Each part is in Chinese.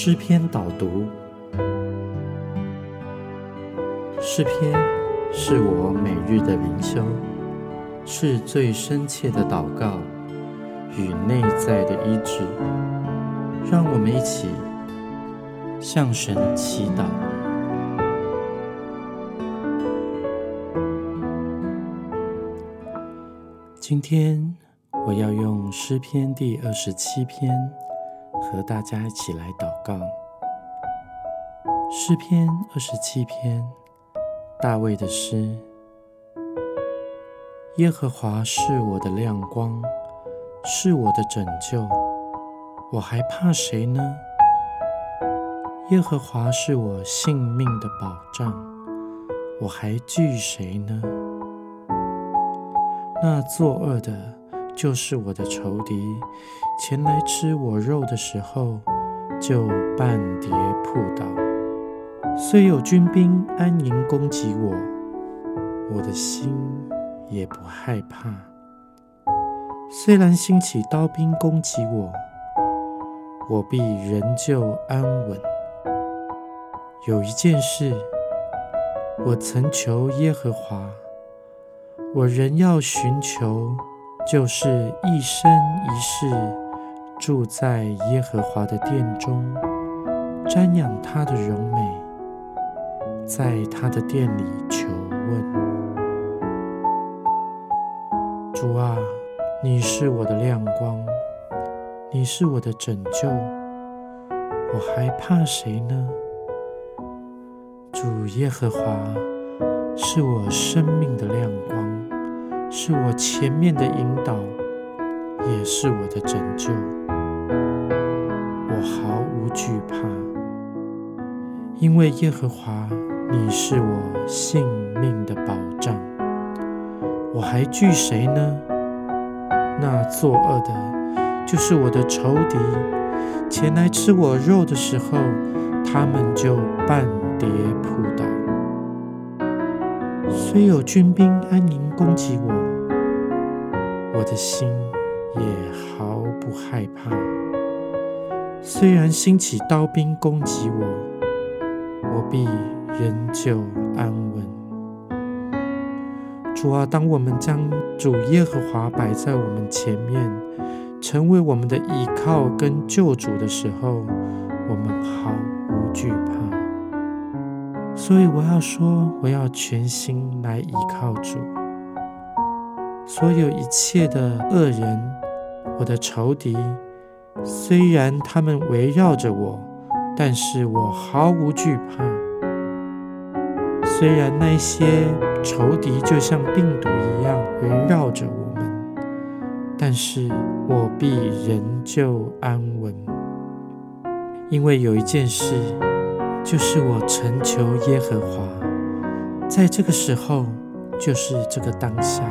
诗篇导读。诗篇是我每日的灵修，是最深切的祷告与内在的医治。让我们一起向神祈祷。今天我要用诗篇第二十七篇和大家一起来祷告。诗篇二十七篇，大卫的诗：耶和华是我的亮光，是我的拯救，我还怕谁呢？耶和华是我性命的保障，我还惧谁呢？那作恶的，就是我的仇敌，前来吃我肉的时候，就半跌扑倒。虽有军兵安营攻击我，我的心也不害怕。虽然兴起刀兵攻击我，我必仍旧安稳。有一件事，我曾求耶和华。我仍要寻求，就是一生一世住在耶和华的殿中，瞻仰他的荣美，在他的殿里求问。主啊，你是我的亮光，你是我的拯救，我还怕谁呢？主耶和华是我生命的亮光。是我前面的引导，也是我的拯救。我毫无惧怕，因为耶和华，你是我性命的保障。我还惧谁呢？那作恶的，就是我的仇敌，前来吃我肉的时候，他们就半跌扑倒。虽有军兵安营攻击我，我的心也毫不害怕。虽然兴起刀兵攻击我，我必仍旧安稳。主啊，当我们将主耶和华摆在我们前面，成为我们的依靠跟救主的时候，我们毫。所以我要说，我要全心来依靠主。所有一切的恶人，我的仇敌，虽然他们围绕着我，但是我毫无惧怕。虽然那些仇敌就像病毒一样围绕着我们，但是我必仍旧安稳，因为有一件事。就是我诚求耶和华，在这个时候，就是这个当下，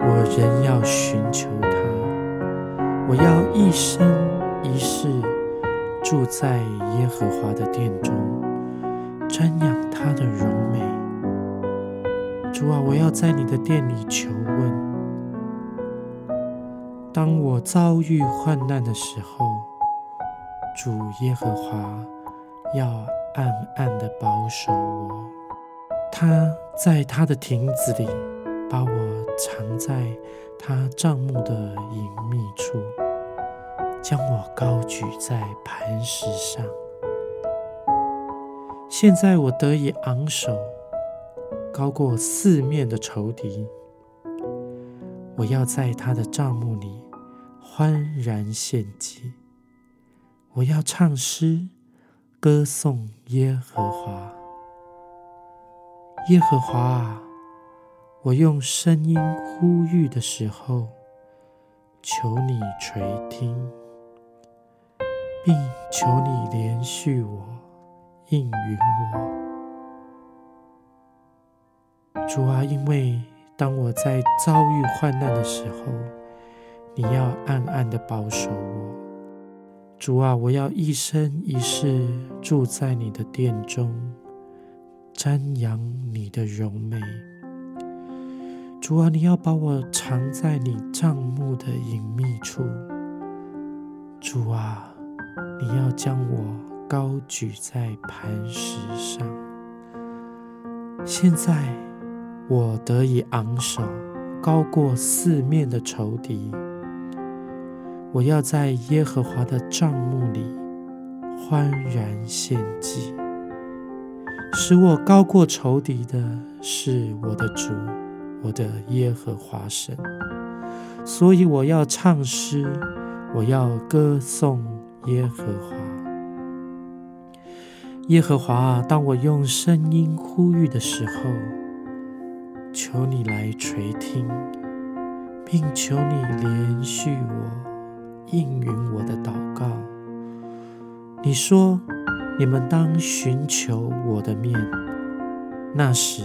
我仍要寻求他。我要一生一世住在耶和华的殿中，瞻仰他的荣美。主啊，我要在你的殿里求问。当我遭遇患难的时候，主耶和华要。暗暗的保守我，他在他的亭子里把我藏在他帐幕的隐秘处，将我高举在磐石上。现在我得以昂首，高过四面的仇敌。我要在他的帐幕里欢然献祭，我要唱诗。歌颂耶和华，耶和华啊！我用声音呼吁的时候，求你垂听，并求你连续我，应允我。主啊，因为当我在遭遇患难的时候，你要暗暗的保守我。主啊，我要一生一世住在你的殿中，瞻仰你的荣美。主啊，你要把我藏在你帐幕的隐秘处。主啊，你要将我高举在磐石上。现在我得以昂首，高过四面的仇敌。我要在耶和华的帐幕里欢然献祭。使我高过仇敌的是我的主，我的耶和华神。所以我要唱诗，我要歌颂耶和华。耶和华，当我用声音呼吁的时候，求你来垂听，并求你连续我，应允我的祷告。你说。你们当寻求我的面，那时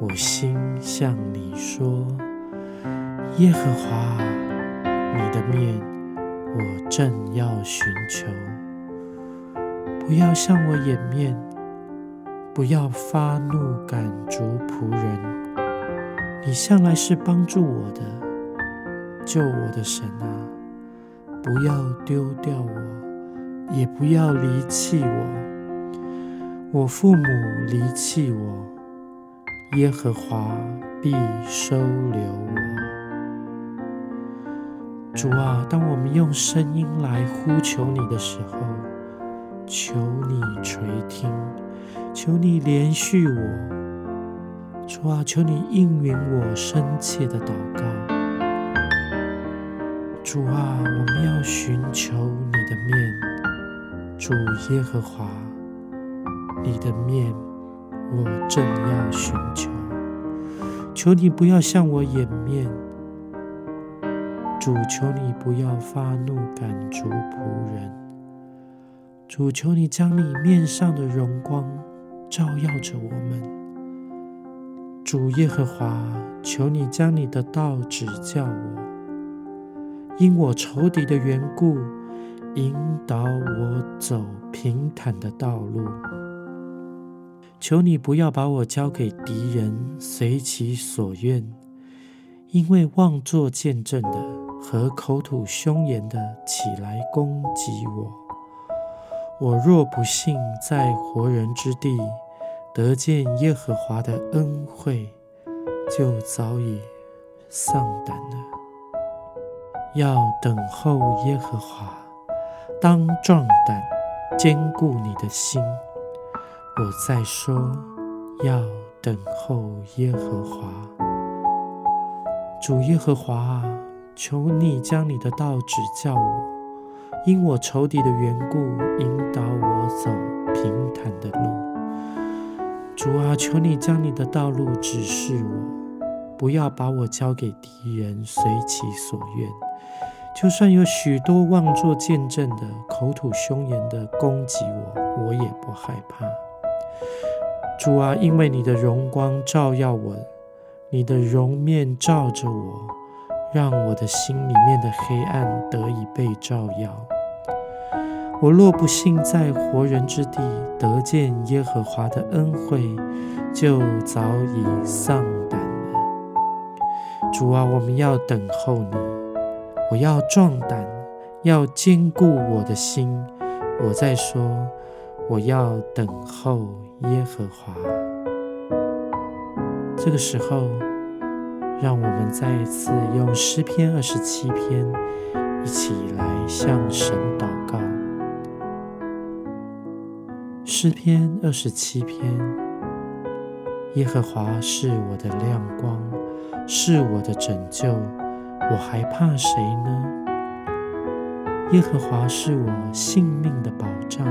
我心向你说：“耶和华，你的面我正要寻求。不要向我掩面，不要发怒赶逐仆人。你向来是帮助我的，救我的神啊！不要丢掉我。”也不要离弃我，我父母离弃我，耶和华必收留我。主啊，当我们用声音来呼求你的时候，求你垂听，求你连续我。主啊，求你应允我深切的祷告。主啊，我们要寻求你的面。主耶和华，你的面我正要寻求，求你不要向我掩面。主，求你不要发怒赶逐仆人。主，求你将你面上的荣光照耀着我们。主耶和华，求你将你的道指教我，因我仇敌的缘故。引导我走平坦的道路，求你不要把我交给敌人随其所愿，因为妄作见证的和口吐凶言的起来攻击我。我若不幸在活人之地得见耶和华的恩惠，就早已丧胆了。要等候耶和华。当壮胆，坚固你的心。我再说，要等候耶和华。主耶和华，求你将你的道指教我，因我仇敌的缘故，引导我走平坦的路。主啊，求你将你的道路指示我，不要把我交给敌人随其所愿。就算有许多妄作见证的、口吐凶言的攻击我，我也不害怕。主啊，因为你的荣光照耀我，你的容面照着我，让我的心里面的黑暗得以被照耀。我若不幸在活人之地得见耶和华的恩惠，就早已丧胆了。主啊，我们要等候你。我要壮胆，要坚固我的心。我在说，我要等候耶和华。这个时候，让我们再一次用诗篇二十七篇一起来向神祷告。诗篇二十七篇：耶和华是我的亮光，是我的拯救。我还怕谁呢？耶和华是我性命的保障，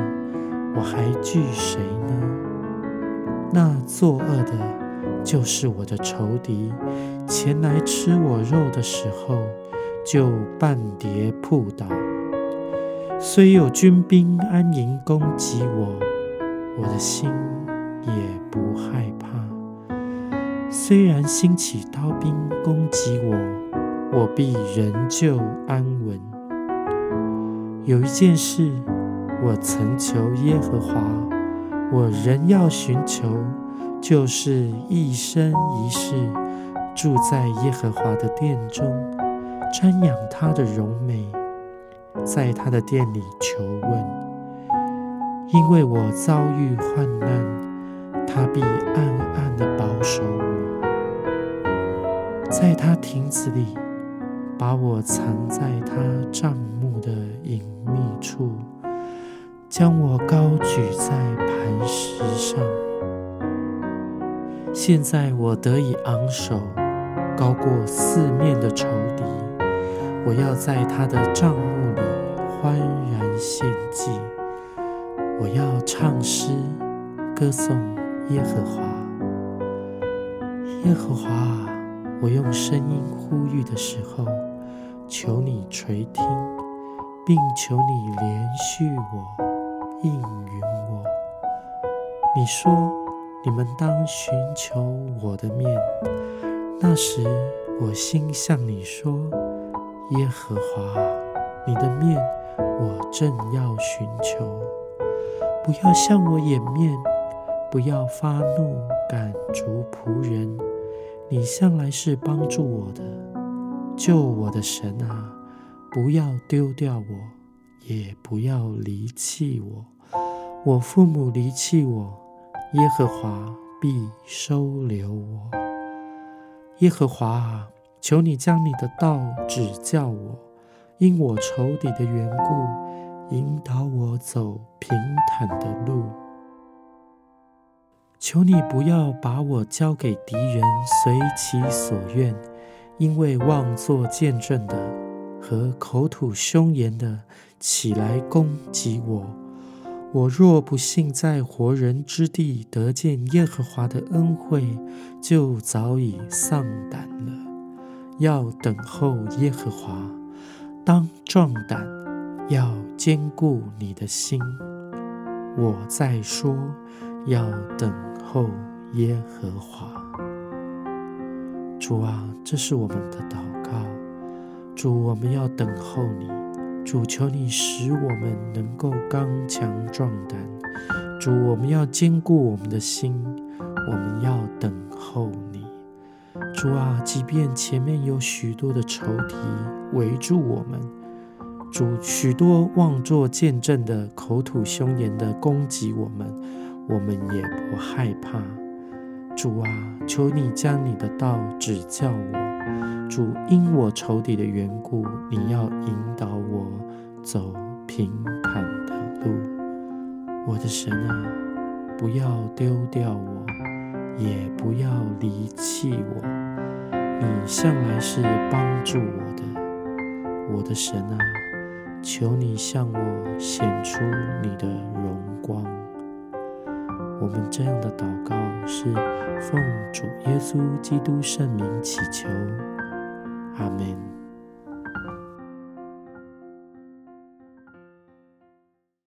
我还惧谁呢？那作恶的，就是我的仇敌，前来吃我肉的时候，就半跌扑倒。虽有军兵安营攻击我，我的心也不害怕。虽然兴起刀兵攻击我。我必仍旧安稳。有一件事，我曾求耶和华，我仍要寻求，就是一生一世住在耶和华的殿中，瞻仰他的荣美，在他的殿里求问。因为我遭遇患难，他必暗暗的保守我，在他亭子里，把我藏在他帐幕的隐秘处，将我高举在磐石上。现在我得以昂首，高过四面的仇敌。我要在他的帐幕里欢然献祭。我要唱诗，歌颂耶和华。耶和华，我用声音呼吁的时候，求你垂听，并求你连续我，应允我。你说，你们当寻求我的面。那时，我心向你说：耶和华，你的面，我正要寻求。不要向我掩面，不要发怒赶逐仆人。你向来是帮助我的，救我的神啊！不要丢掉我，也不要离弃我。我父母离弃我，耶和华必收留我。耶和华啊，求你将你的道指教我，因我仇敌的缘故。引导我走平坦的路，求你不要把我交给敌人随其所愿，因为妄作见证的和口吐凶言的起来攻击我。我若不幸在活人之地得见耶和华的恩惠，就早已丧胆了。要等候耶和华，当壮胆。要坚固你的心。我在说，要等候耶和华。主啊，这是我们的祷告。主，我们要等候你。主，求你使我们能够刚强壮胆。主，我们要坚固我们的心。我们要等候你。主啊，即便前面有许多的仇敌围住我们。主许多妄作见证的口吐凶言的攻击我们，我们也不害怕。主啊，求你将你的道指教我。主因我仇敌的缘故，你要引导我走平坦的路。我的神啊，不要丢掉我，也不要离弃我。你向来是帮助我的，我的神啊。求你向我显出你的荣光。我们这样的祷告是奉主耶稣基督圣名祈求，阿门。